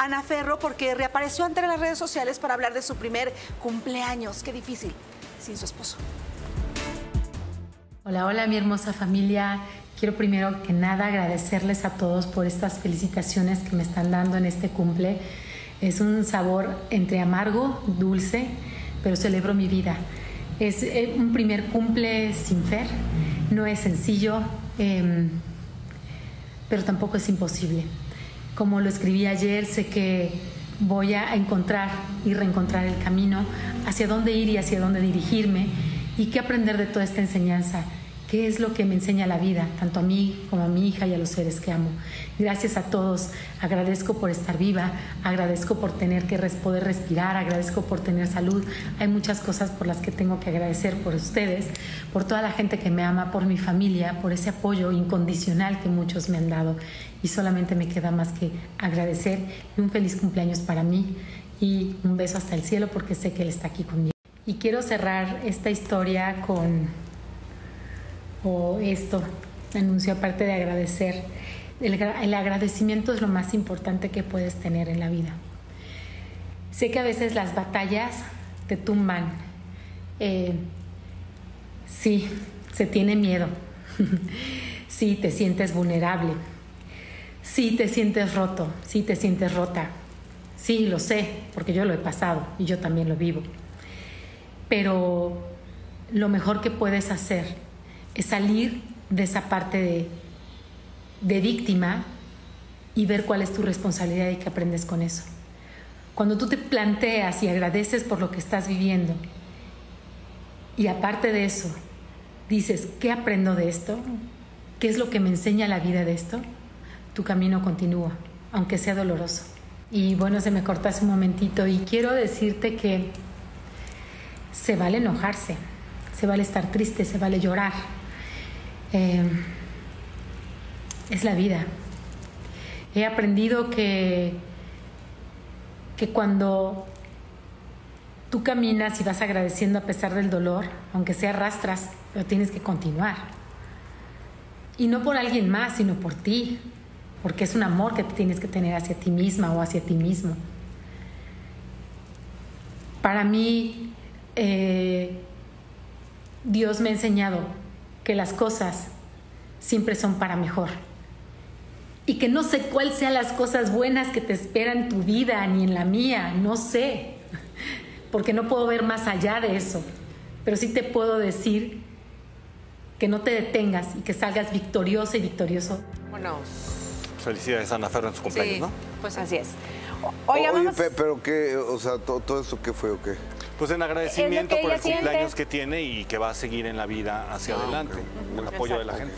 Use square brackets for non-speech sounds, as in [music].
Ana Ferro porque reapareció ante las redes sociales para hablar de su primer cumpleaños. Qué difícil sin su esposo. Hola, hola mi hermosa familia. Quiero primero que nada agradecerles a todos por estas felicitaciones que me están dando en este cumple. Es un sabor entre amargo, dulce, pero celebro mi vida. Es eh, un primer cumple sin Fer, no es sencillo, em, pero tampoco es imposible. Como lo escribí ayer, sé que voy a encontrar y reencontrar el camino hacia dónde ir y hacia dónde dirigirme y qué aprender de toda esta enseñanza qué es lo que me enseña la vida, tanto a mí como a mi hija y a los seres que amo. Gracias a todos, agradezco por estar viva, agradezco por tener que poder respirar, agradezco por tener salud. Hay muchas cosas por las que tengo que agradecer por ustedes, por toda la gente que me ama, por mi familia, por ese apoyo incondicional que muchos me han dado. Y solamente me queda más que agradecer y un feliz cumpleaños para mí y un beso hasta el cielo porque sé que Él está aquí conmigo. Y quiero cerrar esta historia con o esto, anuncio aparte de agradecer. El, agradecimiento es lo más importante que puedes tener en la vida. Sé que a veces las batallas te tumban. Eh, sí, se tiene miedo. [laughs] sí, te sientes vulnerable. Sí, te sientes roto. Sí, te sientes rota. Sí, lo sé, porque yo lo he pasado y yo también lo vivo. Pero lo mejor que puedes hacer es salir de esa parte de, de víctima y ver cuál es tu responsabilidad y que aprendes con eso. Cuando tú te planteas y agradeces por lo que estás viviendo y aparte de eso, dices, ¿qué aprendo de esto? ¿Qué es lo que me enseña la vida de esto? Tu camino continúa, aunque sea doloroso. Y bueno, se me cortó hace un momentito y quiero decirte que se vale enojarse, se vale estar triste, se vale llorar, Em, es la vida. He aprendido que, que cuando tú caminas y vas agradeciendo a pesar del dolor, aunque sea arrastras, pero tienes que continuar. Y no por alguien más, sino por ti, porque es un amor que tienes que tener hacia ti misma o hacia ti mismo. Para mí, eh, Dios me ha enseñado que las cosas siempre son para mejor. Y que no sé cuáles sean las cosas buenas que te esperan en tu vida ni en la mía, no sé, porque no puedo ver más allá de eso. Pero sí te puedo decir que no te detengas y que salgas victoriosa y victorioso. Bueno. Felicidades a Ana Ferro en su cumpleaños, sí, ¿no? Pues así es. Oye, pero qué, o sea, todo, esto qué fue o qué? Pues en agradecimiento por el cumpleaños que tiene y que va a seguir en la vida hacia ah, adelante, con el apoyo de la gente.